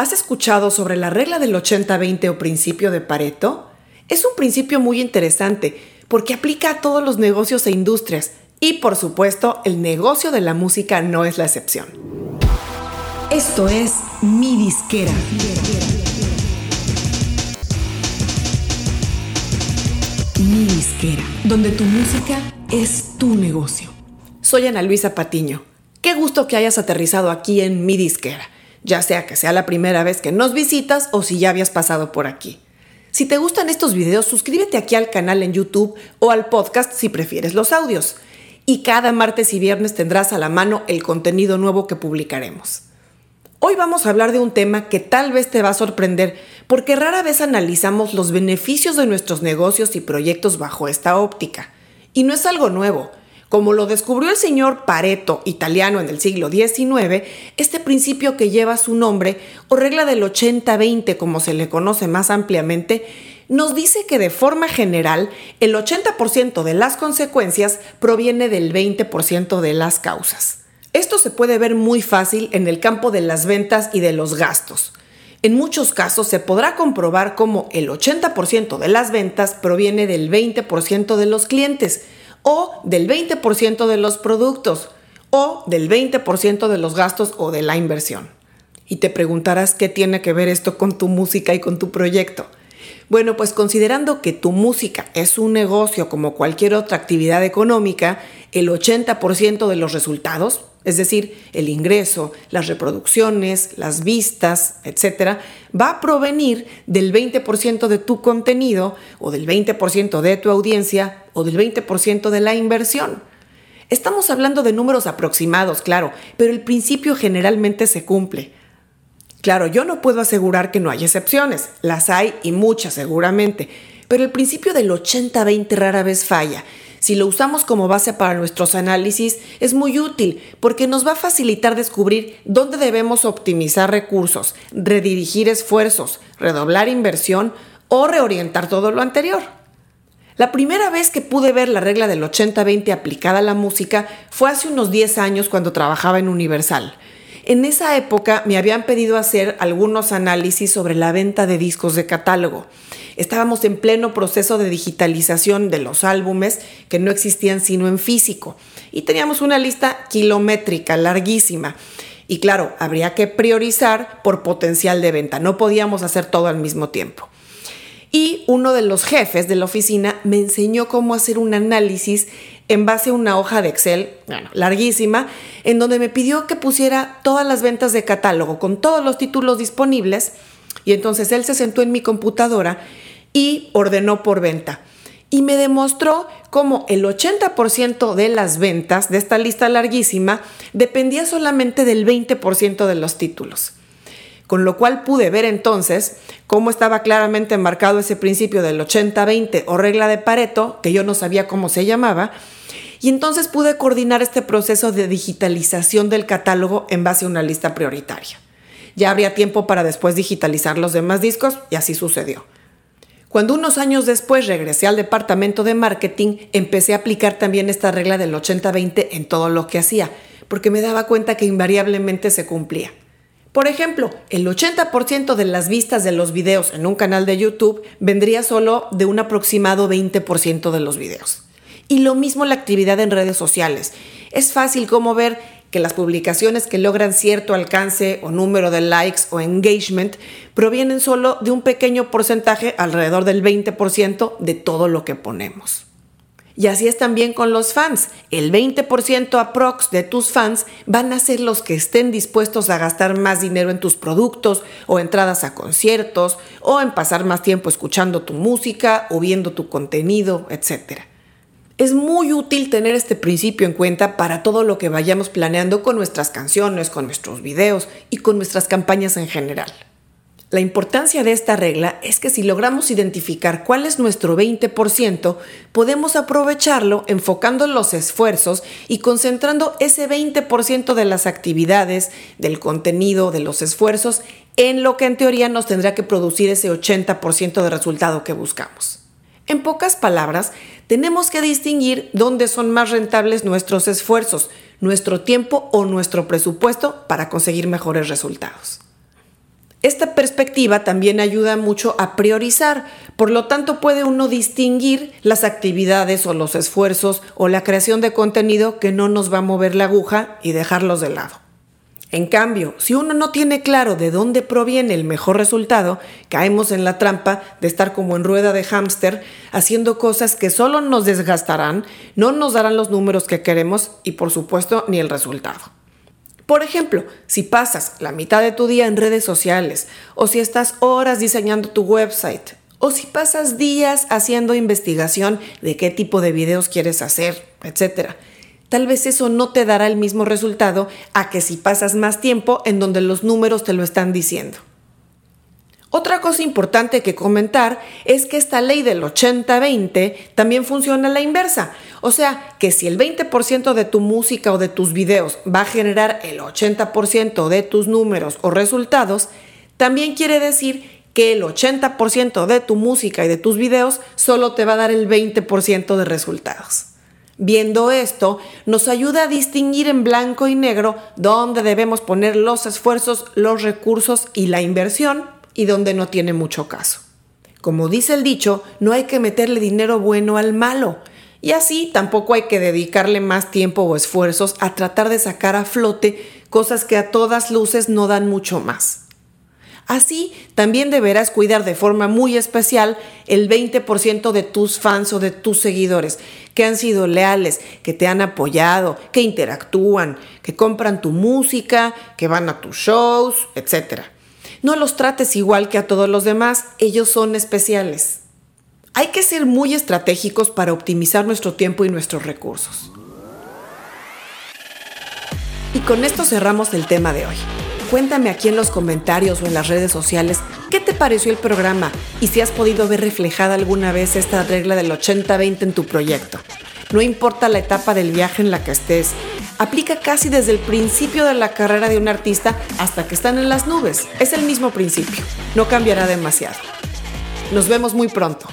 ¿Has escuchado sobre la regla del 80-20 o principio de Pareto? Es un principio muy interesante porque aplica a todos los negocios e industrias y por supuesto el negocio de la música no es la excepción. Esto es Mi Disquera. Mi Disquera, donde tu música es tu negocio. Soy Ana Luisa Patiño. Qué gusto que hayas aterrizado aquí en Mi Disquera ya sea que sea la primera vez que nos visitas o si ya habías pasado por aquí. Si te gustan estos videos, suscríbete aquí al canal en YouTube o al podcast si prefieres los audios. Y cada martes y viernes tendrás a la mano el contenido nuevo que publicaremos. Hoy vamos a hablar de un tema que tal vez te va a sorprender porque rara vez analizamos los beneficios de nuestros negocios y proyectos bajo esta óptica. Y no es algo nuevo. Como lo descubrió el señor Pareto, italiano en el siglo XIX, este principio que lleva su nombre, o regla del 80-20 como se le conoce más ampliamente, nos dice que de forma general el 80% de las consecuencias proviene del 20% de las causas. Esto se puede ver muy fácil en el campo de las ventas y de los gastos. En muchos casos se podrá comprobar cómo el 80% de las ventas proviene del 20% de los clientes, o del 20% de los productos o del 20% de los gastos o de la inversión. Y te preguntarás qué tiene que ver esto con tu música y con tu proyecto. Bueno, pues considerando que tu música es un negocio como cualquier otra actividad económica, el 80% de los resultados, es decir, el ingreso, las reproducciones, las vistas, etcétera, va a provenir del 20% de tu contenido o del 20% de tu audiencia o del 20% de la inversión. Estamos hablando de números aproximados, claro, pero el principio generalmente se cumple. Claro, yo no puedo asegurar que no hay excepciones, las hay y muchas seguramente, pero el principio del 80-20 rara vez falla si lo usamos como base para nuestros análisis, es muy útil porque nos va a facilitar descubrir dónde debemos optimizar recursos, redirigir esfuerzos, redoblar inversión o reorientar todo lo anterior. La primera vez que pude ver la regla del 80-20 aplicada a la música fue hace unos 10 años cuando trabajaba en Universal. En esa época me habían pedido hacer algunos análisis sobre la venta de discos de catálogo. Estábamos en pleno proceso de digitalización de los álbumes que no existían sino en físico y teníamos una lista kilométrica larguísima. Y claro, habría que priorizar por potencial de venta, no podíamos hacer todo al mismo tiempo. Y uno de los jefes de la oficina me enseñó cómo hacer un análisis en base a una hoja de Excel, larguísima, en donde me pidió que pusiera todas las ventas de catálogo con todos los títulos disponibles. Y entonces él se sentó en mi computadora y ordenó por venta. Y me demostró cómo el 80% de las ventas de esta lista larguísima dependía solamente del 20% de los títulos. Con lo cual pude ver entonces cómo estaba claramente marcado ese principio del 80-20 o regla de Pareto, que yo no sabía cómo se llamaba, y entonces pude coordinar este proceso de digitalización del catálogo en base a una lista prioritaria. Ya habría tiempo para después digitalizar los demás discos y así sucedió. Cuando unos años después regresé al departamento de marketing, empecé a aplicar también esta regla del 80-20 en todo lo que hacía, porque me daba cuenta que invariablemente se cumplía. Por ejemplo, el 80% de las vistas de los videos en un canal de YouTube vendría solo de un aproximado 20% de los videos. Y lo mismo la actividad en redes sociales. Es fácil como ver que las publicaciones que logran cierto alcance o número de likes o engagement provienen solo de un pequeño porcentaje, alrededor del 20% de todo lo que ponemos. Y así es también con los fans. El 20% aprox de tus fans van a ser los que estén dispuestos a gastar más dinero en tus productos o entradas a conciertos o en pasar más tiempo escuchando tu música o viendo tu contenido, etc. Es muy útil tener este principio en cuenta para todo lo que vayamos planeando con nuestras canciones, con nuestros videos y con nuestras campañas en general. La importancia de esta regla es que si logramos identificar cuál es nuestro 20%, podemos aprovecharlo enfocando los esfuerzos y concentrando ese 20% de las actividades, del contenido, de los esfuerzos, en lo que en teoría nos tendrá que producir ese 80% de resultado que buscamos. En pocas palabras, tenemos que distinguir dónde son más rentables nuestros esfuerzos, nuestro tiempo o nuestro presupuesto para conseguir mejores resultados. Esta perspectiva también ayuda mucho a priorizar, por lo tanto puede uno distinguir las actividades o los esfuerzos o la creación de contenido que no nos va a mover la aguja y dejarlos de lado. En cambio, si uno no tiene claro de dónde proviene el mejor resultado, caemos en la trampa de estar como en rueda de hámster haciendo cosas que solo nos desgastarán, no nos darán los números que queremos y por supuesto ni el resultado. Por ejemplo, si pasas la mitad de tu día en redes sociales, o si estás horas diseñando tu website, o si pasas días haciendo investigación de qué tipo de videos quieres hacer, etc. Tal vez eso no te dará el mismo resultado a que si pasas más tiempo en donde los números te lo están diciendo. Otra cosa importante que comentar es que esta ley del 80-20 también funciona a la inversa. O sea, que si el 20% de tu música o de tus videos va a generar el 80% de tus números o resultados, también quiere decir que el 80% de tu música y de tus videos solo te va a dar el 20% de resultados. Viendo esto, nos ayuda a distinguir en blanco y negro dónde debemos poner los esfuerzos, los recursos y la inversión y donde no tiene mucho caso. Como dice el dicho, no hay que meterle dinero bueno al malo. Y así tampoco hay que dedicarle más tiempo o esfuerzos a tratar de sacar a flote cosas que a todas luces no dan mucho más. Así, también deberás cuidar de forma muy especial el 20% de tus fans o de tus seguidores, que han sido leales, que te han apoyado, que interactúan, que compran tu música, que van a tus shows, etc. No los trates igual que a todos los demás, ellos son especiales. Hay que ser muy estratégicos para optimizar nuestro tiempo y nuestros recursos. Y con esto cerramos el tema de hoy. Cuéntame aquí en los comentarios o en las redes sociales qué te pareció el programa y si has podido ver reflejada alguna vez esta regla del 80-20 en tu proyecto. No importa la etapa del viaje en la que estés, aplica casi desde el principio de la carrera de un artista hasta que están en las nubes. Es el mismo principio, no cambiará demasiado. Nos vemos muy pronto.